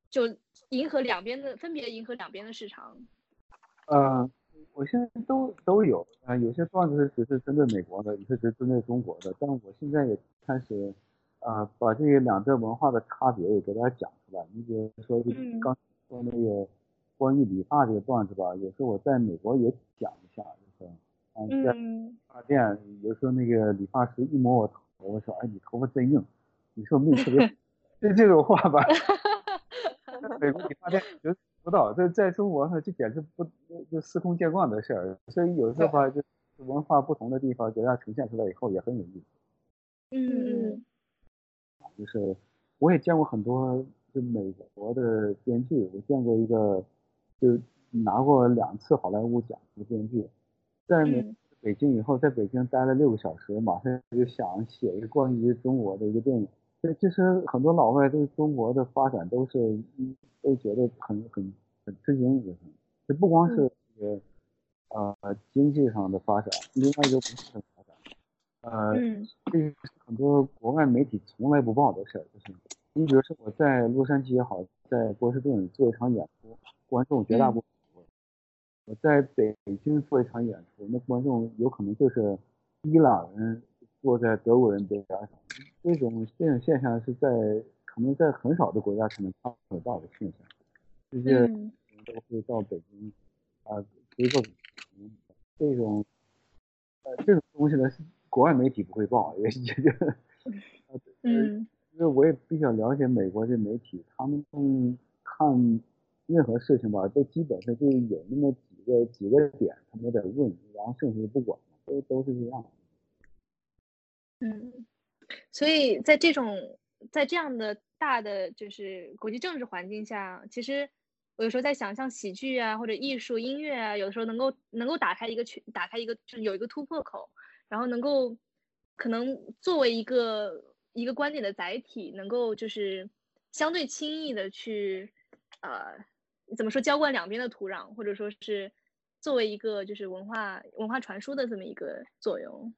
S3: 就。迎合两边的，分别迎合两边的市场。
S2: 呃，我现在都都有啊，有些段子是只是针对美国的，有些是针对中国的。但我现在也开始，啊，把这个两边文化的差别也给大家讲出来。你比如说，就刚说那个关于理发这个段子吧，有时候我在美国也讲一下，就是，嗯，在理发店，有时候那个理发师一摸我头，我说，哎，你头发真硬，你说没特别，(laughs) 就这种话吧。美国理发店就不到，这在中国呢，就简直不就司空见惯的事儿。所以有时候话，就文化不同的地方，给大家呈现出来以后也很有意思。
S3: 嗯嗯。
S2: 就是我也见过很多就美国的编剧，我见过一个就拿过两次好莱坞奖的编剧，在美北京以后，在北京待了六个小时，马上就想写一个关于中国的一个电影。对，其实很多老外对中国的发展都是都觉得很很很吃惊，就是。这不光是这个呃经济上的发展，另外一个文化上的发展，呃，这是很多国外媒体从来不报的事儿，就是你比如说我在洛杉矶也好，在波士顿做一场演出，观众绝大部分，我在北京做一场演出，那观众有可能就是伊朗人。坐在德国人边上，这种这种现象是在可能在很少的国家才能看得到的现象。这些都会到北京啊，一个这种呃这种东西呢，是国外媒体不会报，也也就
S3: 嗯，
S2: 因为我也比较了解美国这媒体，他们看任何事情吧，都基本上就有那么几个几个点，他们有点问，然后剩下就不管了，都都是这样。
S3: 嗯，所以在这种在这样的大的就是国际政治环境下，其实我有时候在想，像喜剧啊或者艺术音乐啊，有的时候能够能够打开一个去打开一个就是有一个突破口，然后能够可能作为一个一个观点的载体，能够就是相对轻易的去呃怎么说浇灌两边的土壤，或者说是作为一个就是文化文化传输的这么一个作用。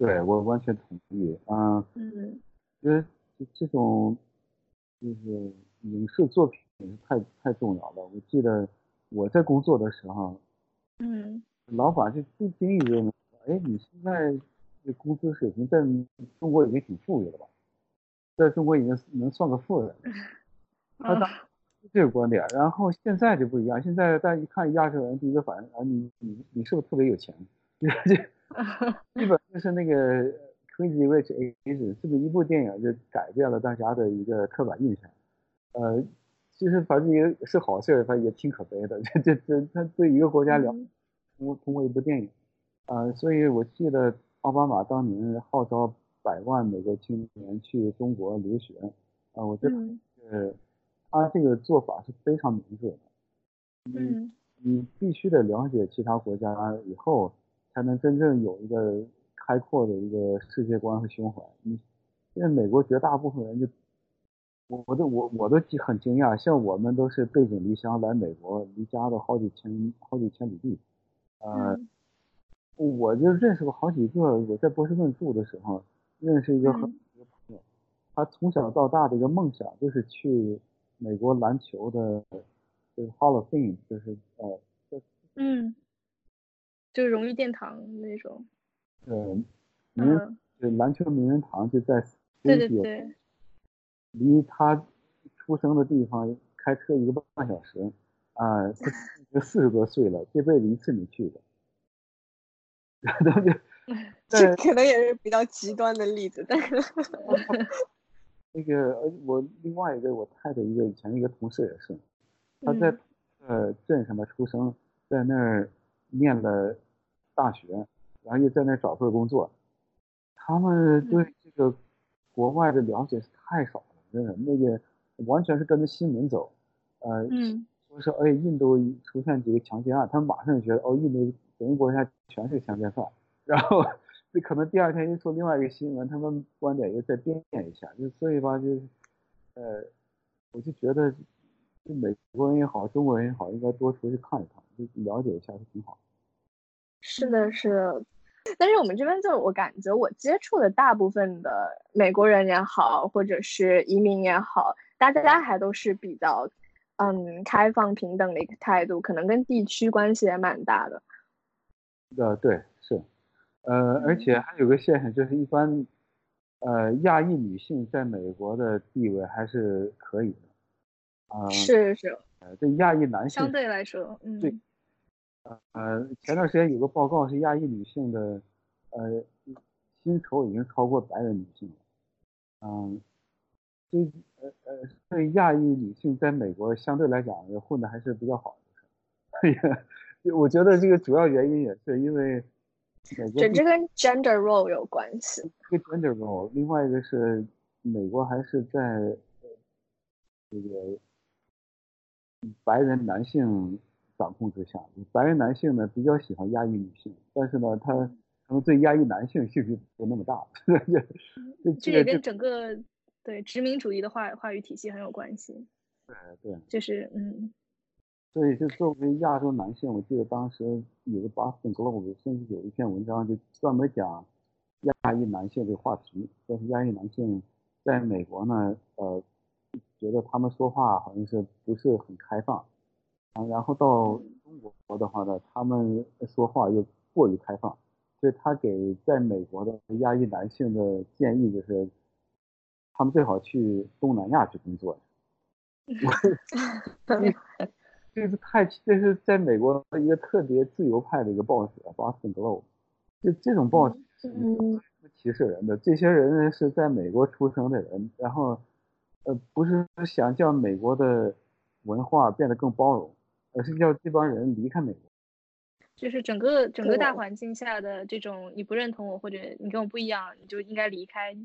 S2: 对我完全同意啊，
S3: 嗯，
S2: 因为这种就是影视作品太太重要了。我记得我在工作的时候，
S3: 嗯，
S2: 老板就不经意认为，哎，你现在这工资水平在中国已经挺富裕了吧？在中国已经能算个富人。(laughs) 他当这个观点，然后现在就不一样，现在大家一看亚洲人，第一个反应啊，你你你是不是特别有钱？(laughs) (laughs) 基本就是那个 Crazy Rich Asians，这么一部电影就改变了大家的一个刻板印象。呃，其实反正也是好事，反正也挺可悲的。这这这，他对一个国家了，通通过一部电影，呃，所以我记得奥巴马当年号召百万美国青年去中国留学，啊，我觉得呃，他这个做法是非常明智的。
S3: 嗯，
S2: 你必须得了解其他国家以后。才能真正有一个开阔的一个世界观和胸怀。你，因为美国绝大部分人就，我我都我我都很惊讶，像我们都是背井离乡来美国，离家都好几千好几千里地，呃，我就认识过好几个。我在波士顿住的时候，认识一个很一个朋友，他从小到大的一个梦想就是去美国篮球的，就是 Hall of Fame，就是呃，
S3: 嗯。就是荣誉殿堂那种，
S2: 对，名就篮球名人堂就在
S3: 对对对，
S2: 离他出生的地方开车一个半小时，啊，他四十多岁了，这辈子一次没去过。(laughs)
S1: 这可能也是比较极端的例子，但是 (laughs)
S2: 那个我另外一个我太太一个以前一个同事也是，他在。呃镇上面出生，在那儿念了大学，然后又在那儿找份工作，他们对这个国外的了解是太少了，真的那个完全是跟着新闻走，呃，说是哎印度出现几个强奸案，他们马上就觉得哦印度整个国家全是强奸犯，然后。这可能第二天又出另外一个新闻，他们观点又再变一下，就所以吧，就，呃，我就觉得，就美国人也好，中国人也好，应该多出去看一看，就了解一下是挺好。
S1: 是的，是的。但是我们这边就我感觉，我接触的大部分的美国人也好，或者是移民也好，大家还都是比较，嗯，开放平等的一个态度，可能跟地区关系也蛮大的。
S2: 呃，对，是。呃，而且还有个现象，就是一般，呃，亚裔女性在美国的地位还是可以的，啊，
S1: 是是，
S2: 呃，对亚裔男性
S3: 相对来说，嗯，对，
S2: 呃，前段时间有个报告是亚裔女性的，呃，薪酬已经超过白人女性了，嗯，这呃呃，所以亚裔女性在美国相对来讲也混的还是比较好的，(laughs) 也，我觉得这个主要原因也是因为。
S1: 这这跟 gender role 有关系。
S2: 一个 gender role，另外一个是美国还是在这个白人男性掌控之下。白人男性呢比较喜欢压抑女性，但是呢他可能对压抑男性兴趣不那么大。(laughs)
S3: 这这也跟整个对殖民主义的话话语体系很有关系。
S2: 对对，
S3: 就是嗯。
S2: 所以，就作为亚洲男性，我记得当时有个《Boston Globe》甚至有一篇文章，就专门讲亚裔男性这个话题。但是亚裔男性在美国呢，呃，觉得他们说话好像是不是很开放啊。然后到中国的话呢，他们说话又过于开放。所以他给在美国的亚裔男性的建议就是，他们最好去东南亚去工作。(laughs) (laughs) 这是太，这是在美国一个特别自由派的一个报纸《Boston Globe》，就这种报纸是歧视人的。这些人是在美国出生的人，然后，呃，不是想叫美国的文化变得更包容，而是叫这帮人离开美国。
S3: 就是整个整个大环境下的这种，你不认同我或者你跟我不一样，你就应该离开。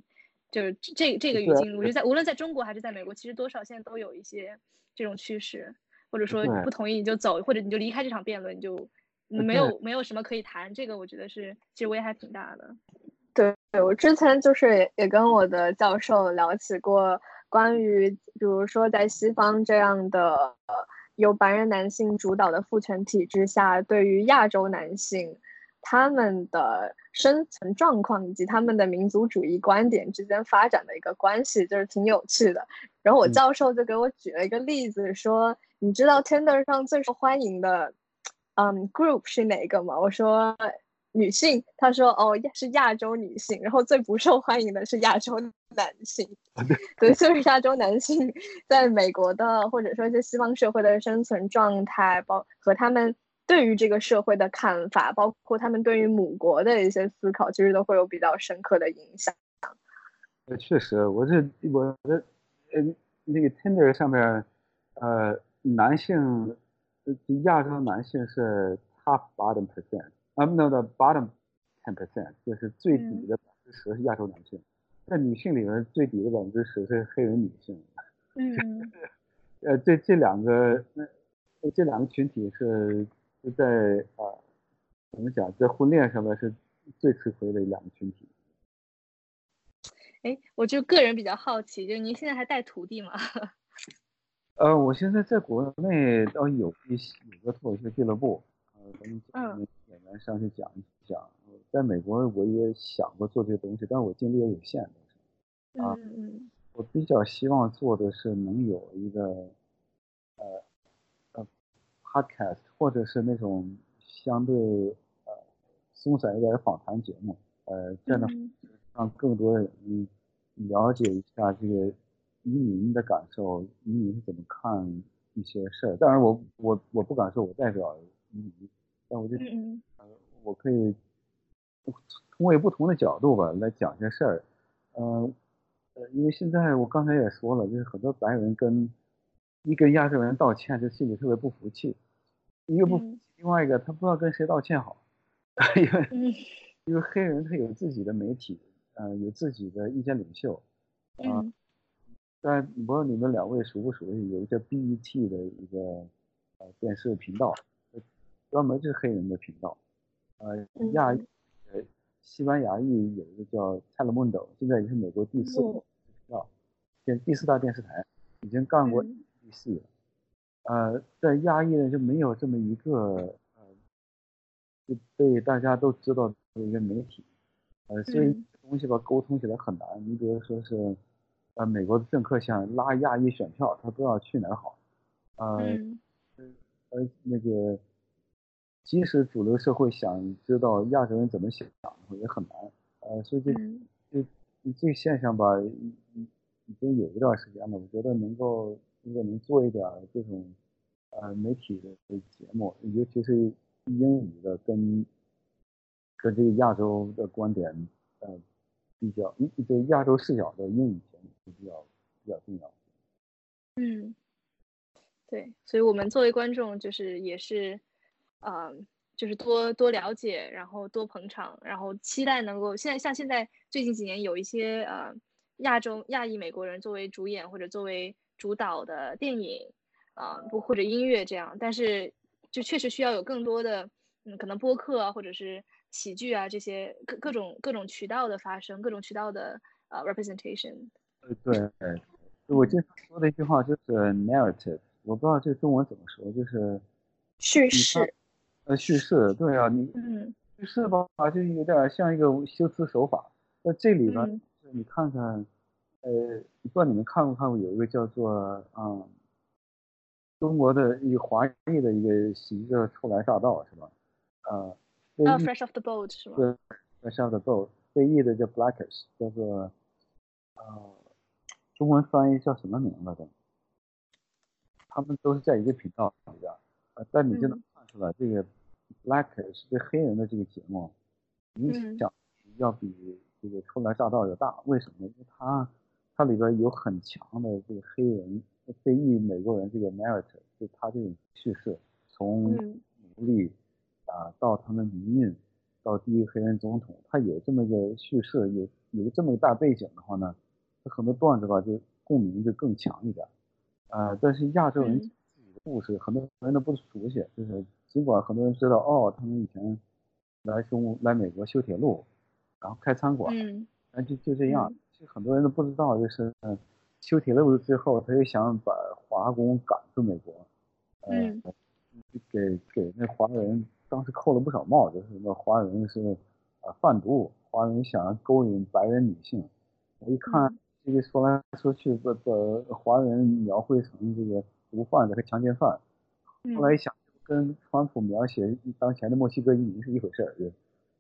S3: 就是这这个语境，我觉得在无论在中国还是在美国，其实多少现在都有一些这种趋势。或者说不同意你就走，或者你就离开这场辩论，你就没有没有什么可以谈。这个我觉得是其实危害挺大的。
S1: 对，对我之前就是也跟我的教授聊起过关于，比如说在西方这样的由白人男性主导的父权体制下，对于亚洲男性他们的生存状况以及他们的民族主义观点之间发展的一个关系，就是挺有趣的。然后我教授就给我举了一个例子说。你知道 Tinder 上最受欢迎的，嗯，group 是哪个吗？我说女性，他说哦，是亚洲女性。然后最不受欢迎的是亚洲男性。(laughs) 对，就是亚洲男性在美国的或者说一些西方社会的生存状态，包和他们对于这个社会的看法，包括他们对于母国的一些思考，其实都会有比较深刻的影响。
S2: 呃，确实，我这我的呃那个 Tinder 上面，呃。男性，亚洲男性是 top bottom percent，啊，no the bottom ten percent，就是最底的百分之十是亚洲男性，在女性里面最底的百分之十是黑人女性。
S3: 嗯，(laughs)
S2: 呃，这这两个，这两个群体是是在啊，怎么讲，在婚恋上面是最吃亏的两个群体。
S3: 哎，我就个人比较好奇，就是您现在还带徒弟吗？(laughs)
S2: 呃，我现在在国内倒有一些有个脱口秀俱乐部，呃，咱们演员上去讲一讲。在美国我也想过做这些东西，但是我精力也有限。
S3: 啊，
S2: 我比较希望做的是能有一个，呃，呃，podcast 或者是那种相对呃松散一点的访谈节目，呃，这样的让更多人了解一下这个移民的感受，移民是怎么看一些事儿。当然，我我我不敢说我代表移民，但我就呃，我可以通过不同的角度吧来讲些事儿。嗯，呃，因为现在我刚才也说了，就是很多白人跟一跟亚洲人道歉，就心里特别不服气。一个不，另外一个他不知道跟谁道歉好，(laughs) 因为因为黑人他有自己的媒体，呃，有自己的意见领袖，啊，但不知道你们两位熟不熟悉，有一个 BET 的一个呃电视频道，专门是黑人的频道，呃，亚呃西班牙裔有一个叫泰勒蒙德，现在也是美国第四频道，现第四大电视台，已经干过第四了。呃，在亚裔呢就没有这么一个呃，就被大家都知道的一个媒体，呃，所以东西吧沟通起来很难。你比如说是，呃，美国的政客想拉亚裔选票，他不知道去哪儿好，呃，呃，那个，即使主流社会想知道亚洲人怎么想，也很难，呃，所以这这这现象吧，已已经有一段时间了，我觉得能够。如果能做一点这种呃媒体的节目，尤其是英语的，跟跟这个亚洲的观点呃比较，对亚洲视角的英语节目是比较比较重要。
S3: 嗯，对，所以我们作为观众，就是也是呃，就是多多了解，然后多捧场，然后期待能够现在像现在最近几年有一些呃亚洲亚裔美国人作为主演或者作为。主导的电影，啊不或者音乐这样，但是就确实需要有更多的，嗯，可能播客啊，或者是喜剧啊这些各各种各种渠道的发生，各种渠道的呃 representation。
S2: 呃对，我经常说的一句话就是 narrative，我不知道这中文怎么说，就是
S1: 叙事。
S2: 呃叙事，对啊，你嗯叙事吧，就有点像一个修辞手法，那这里呢，你看看。呃，不知道你们看没看过，有一个叫做啊，中国的一个华裔的一个喜剧叫《初来乍到》，是吧？
S3: 呃，啊，Fresh off the boat 是吗？对
S2: ，Fresh off the boat，被译的叫 Blackish，叫做呃，中文翻译叫什么名字的？他们都是在一个频道里边，呃，但你就能看出来，这个 Blackish 对黑人的这个节目影响要比这个《初来乍到》要大，为什么？因为它它里边有很强的这个黑人非裔美国人这个 narrative，就他这种叙事，从奴隶啊到他们民运，到第一个黑人总统，他有这么一个叙事，有有这么个大背景的话呢，他很多段子吧就共鸣就更强一点。呃，但是亚洲人自己的故事，很多人都不熟悉，就是尽管很多人知道，哦，他们以前来中来美国修铁路，然后开餐馆，嗯，就就这样。其实很多人都不知道，就是修铁路之后，他就想把华工赶出美国，嗯，给给那华人当时扣了不少帽子，什么华人是啊贩毒，华人想要勾引白人女性。我一看这个说来说去，把把华人描绘成这个毒贩子和强奸犯，后来一想，跟川普描写当前的墨西哥移民是一回事儿，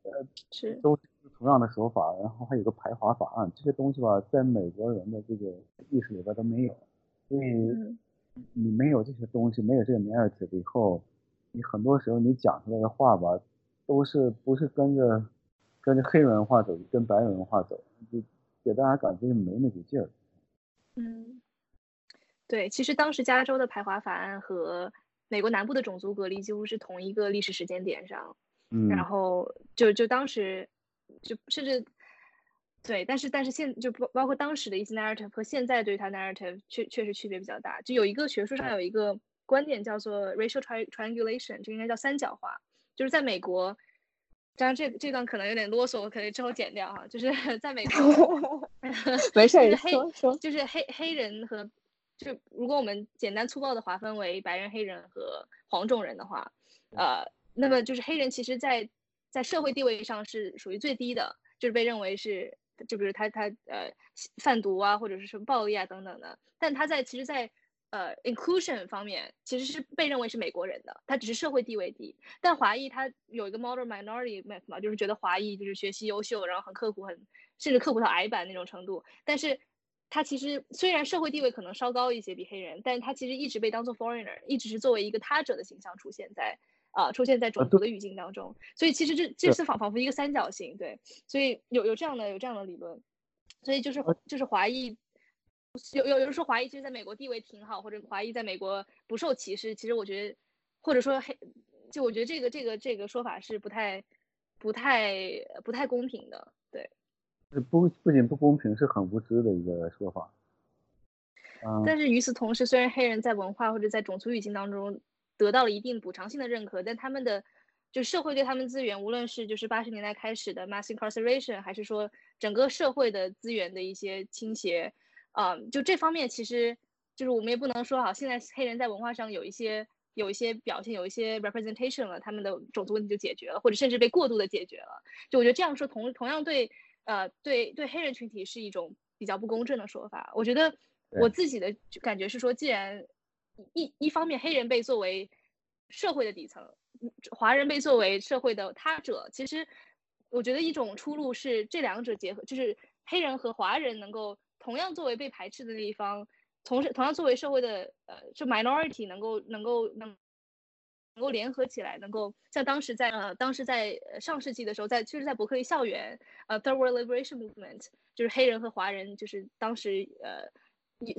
S3: 呃，是
S2: 都。同样的手法，然后还有个排华法案，这些东西吧，在美国人的这个意识里边都没有，所以你没有这些东西，没有这个 narrative 以后，你很多时候你讲出来的话吧，都是不是跟着跟着黑人文化走，跟白人文化走，就给大家感觉就没那股劲儿。
S3: 嗯，对，其实当时加州的排华法案和美国南部的种族隔离几乎是同一个历史时间点上，嗯，然后就就当时。就甚至对，但是但是现就包包括当时的一些 narrative 和现在对它 narrative 确确实区别比较大。就有一个学术上有一个观点叫做 racial triangulation，这应该叫三角化。就是在美国，当然这这段可能有点啰嗦，我可能之后剪掉哈。就是 (laughs) 在美国，(laughs)
S1: 没事，
S3: 黑就是黑黑人和就如果我们简单粗暴的划分为白人、黑人和黄种人的话，呃，那么就是黑人其实，在在社会地位上是属于最低的，就是被认为是，就比如他他呃贩毒啊，或者是什么暴力啊等等的。但他在其实，在呃，inclusion 方面其实是被认为是美国人的，他只是社会地位低。但华裔他有一个 model minority myth 嘛，就是觉得华裔就是学习优秀，然后很刻苦，很甚至刻苦到矮板那种程度。但是他其实虽然社会地位可能稍高一些比黑人，但他其实一直被当做 foreigner，一直是作为一个他者的形象出现在啊出现在种族的语境当中。所以其实这这是仿仿佛一个三角形，对。所以有有这样的有这样的理论，所以就是就是华裔。有有人说华裔其实在美国地位挺好，或者华裔在美国不受歧视。其实我觉得，或者说黑，就我觉得这个这个这个说法是不太不太不太公平的。对，
S2: 不不仅不公平，是很无知的一个说法。
S3: 但是与此同时，虽然黑人在文化或者在种族语境当中得到了一定补偿性的认可，但他们的就社会对他们资源，无论是就是八十年代开始的 mass incarceration，还是说整个社会的资源的一些倾斜。嗯，就这方面，其实就是我们也不能说好，现在黑人在文化上有一些有一些表现，有一些 representation 了，他们的种族问题就解决了，或者甚至被过度的解决了。就我觉得这样说同同样对呃对对黑人群体是一种比较不公正的说法。我觉得我自己的感觉是说，既然一一方面黑人被作为社会的底层，华人被作为社会的他者，其实我觉得一种出路是这两者结合，就是黑人和华人能够。同样作为被排斥的那一方，同时同样作为社会的呃，就 minority 能够能够能能够联合起来，能够像当时在呃当时在上世纪的时候，在其实，在伯克利校园呃 third world liberation movement 就是黑人和华人就是当时呃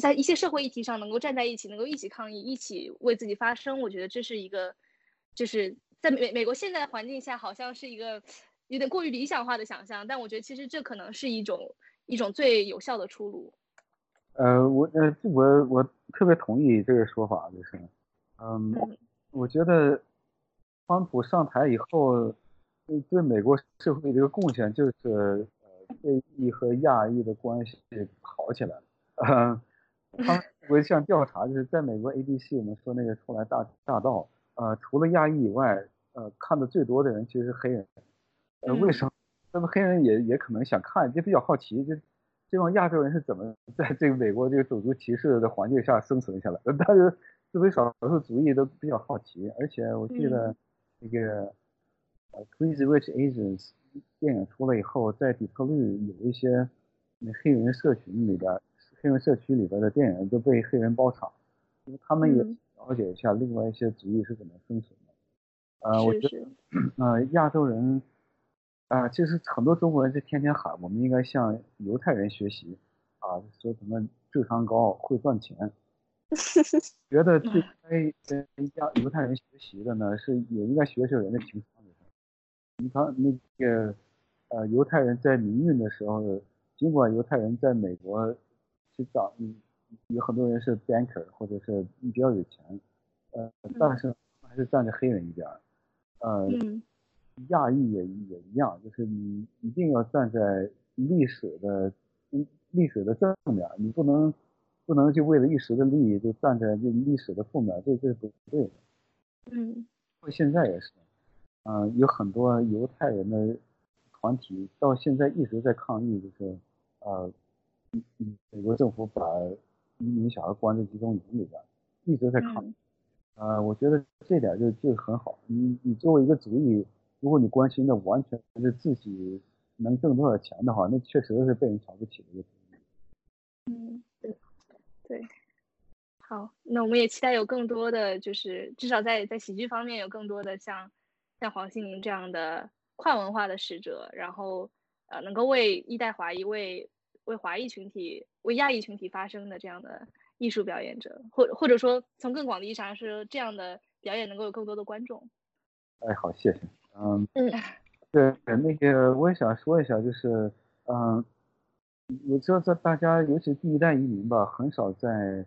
S3: 在一些社会议题上能够站在一起，能够一起抗议，一起为自己发声。我觉得这是一个就是在美美国现在的环境下，好像是一个有点过于理想化的想象，但我觉得其实这可能是一种。一种最有效的出路。
S2: 呃，我呃，我我特别同意这个说法，就是，嗯，我觉得，川普上台以后，对对美国社会的一个贡献就是，呃，非裔和亚裔的关系好起来了。嗯，(laughs) 他我 (laughs) 一项调查，就是在美国 ABC 我们说那个出来大大道，呃，除了亚裔以外，呃，看的最多的人其实是黑人。呃，为什么？那么黑人也也可能想看，就比较好奇，就这帮亚洲人是怎么在这个美国这个种族歧视的环境下生存下来？(laughs) 但是作为少数族裔都比较好奇，而且我记得那个呃《Crazy Rich Asians》电影出来以后，在底特律有一些那黑人社群里边，黑人社区里边的电影都被黑人包场，因为他们也了解一下另外一些族裔是怎么生存的。呃，我觉得 (clears throat) 呃亚洲人。啊，其实很多中国人就天天喊，我们应该向犹太人学习，啊，说什么智商高、会赚钱。(laughs) 觉得最该跟亚犹太人学习的呢，是也应该学学人的情商。你看那个，呃，犹太人在民运的时候，尽管犹太人在美国去找，有很多人是 banker 或者是比较有钱，呃，但是还是站在黑人一边，呃。亚裔也也一样，就是你一定要站在历史的历史的正面，你不能不能就为了一时的利益就站在这历史的负面，这这是不对的。
S3: 嗯，
S2: 现在也是，嗯，有很多犹太人的团体到现在一直在抗议，就是呃，美国政府把移民小孩关在集中营里边，一直在抗议。呃，我觉得这点就就很好，你你作为一个族裔。如果你关心的完全是自己能挣多少钱的话，那确实是被人瞧不起的一个
S3: 对，好，那我们也期待有更多的，就是至少在在喜剧方面有更多的像像黄心凌这样的跨文化的使者，然后呃能够为一代华裔、为为华裔群体、为亚裔群体发声的这样的艺术表演者，或或者说从更广的意义上说，这样的表演能够有更多的观众。
S2: 哎，好，谢谢。嗯，对，那个我也想说一下，就是，嗯，我知道在大家，尤其第一代移民吧，很少在，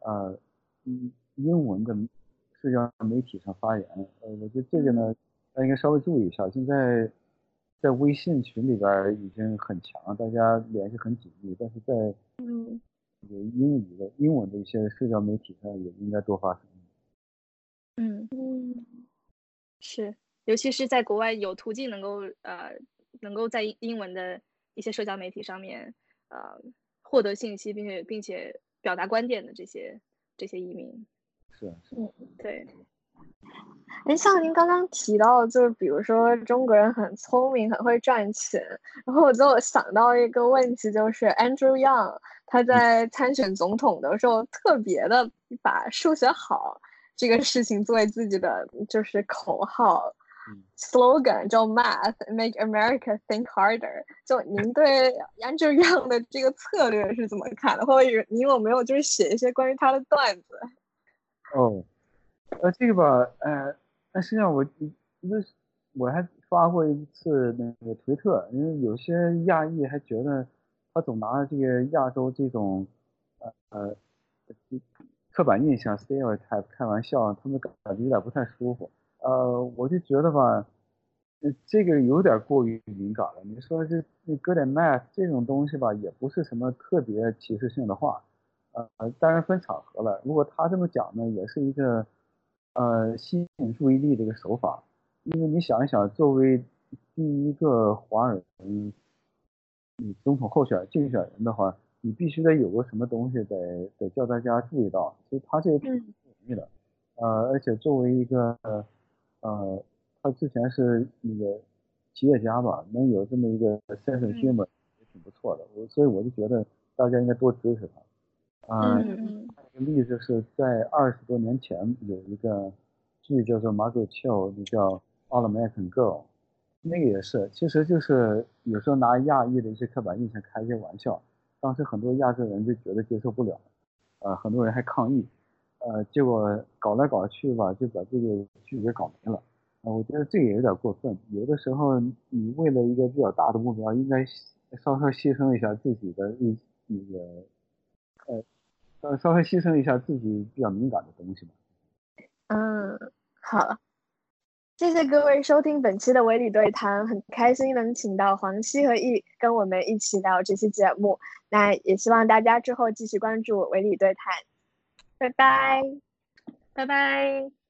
S2: 呃，英英文的社交媒体上发言。呃，我觉得这个呢，大家应该稍微注意一下。现在在微信群里边已经很强，大家联系很紧密，但是在
S3: 嗯，
S2: 英语的英文的一些社交媒体上也应该多发声。
S3: 嗯嗯，是。尤其是在国外有途径能够呃能够在英文的一些社交媒体上面呃获得信息，并且并且表达观点的这些这些移民。
S2: 是是，
S3: 嗯，对。
S1: 哎，像您刚刚提到，就是比如说中国人很聪明，很会赚钱，然后我就想到一个问题，就是 Andrew Yang 他在参选总统的时候，特别的把数学好这个事情作为自己的就是口号。Slogan 叫 Math Make America Think Harder。就您对 Andrew Yang 的这个策略是怎么看的？或者你有没有就是写一些关于他的段子？
S2: 哦，呃，这个吧，呃，那实际上我因为我还发过一次那个推特，因为有些亚裔还觉得他总拿这个亚洲这种呃呃刻板印象 stereotype 开玩笑，他们感觉有点不太舒服。呃，我就觉得吧，这个有点过于敏感了。你说这你搁点 math 这种东西吧，也不是什么特别歧视性的话，呃，当然分场合了。如果他这么讲呢，也是一个呃吸引注意力的一个手法。因为你想一想，作为第一个华人，你总统候选竞选人的话，你必须得有个什么东西得得叫大家注意到。所以他这个挺不容易的，呃，而且作为一个。呃，他之前是那个企业家吧，能有这么一个 sense of humor 也挺不错的。我所以我就觉得大家应该多支持他。啊，一个例子是在二十多年前有一个剧叫做《Margaret Cho》，就叫《All American Girl》，那个也是，其实就是有时候拿亚裔的一些刻板印象开一些玩笑。当时很多亚洲人就觉得接受不了，呃，很多人还抗议。呃，结果搞来搞去吧，就把这个剧给搞没了。啊，我觉得这也有点过分。有的时候，你为了一个比较大的目标，应该稍稍牺牲一下自己的一那个，呃，稍稍微牺牲一下自己比较敏感的东西嘛。
S1: 嗯，好，谢谢各位收听本期的维理对谈，很开心能请到黄西和易跟我们一起聊这期节目。那也希望大家之后继续关注维理对谈。拜拜，
S3: 拜拜。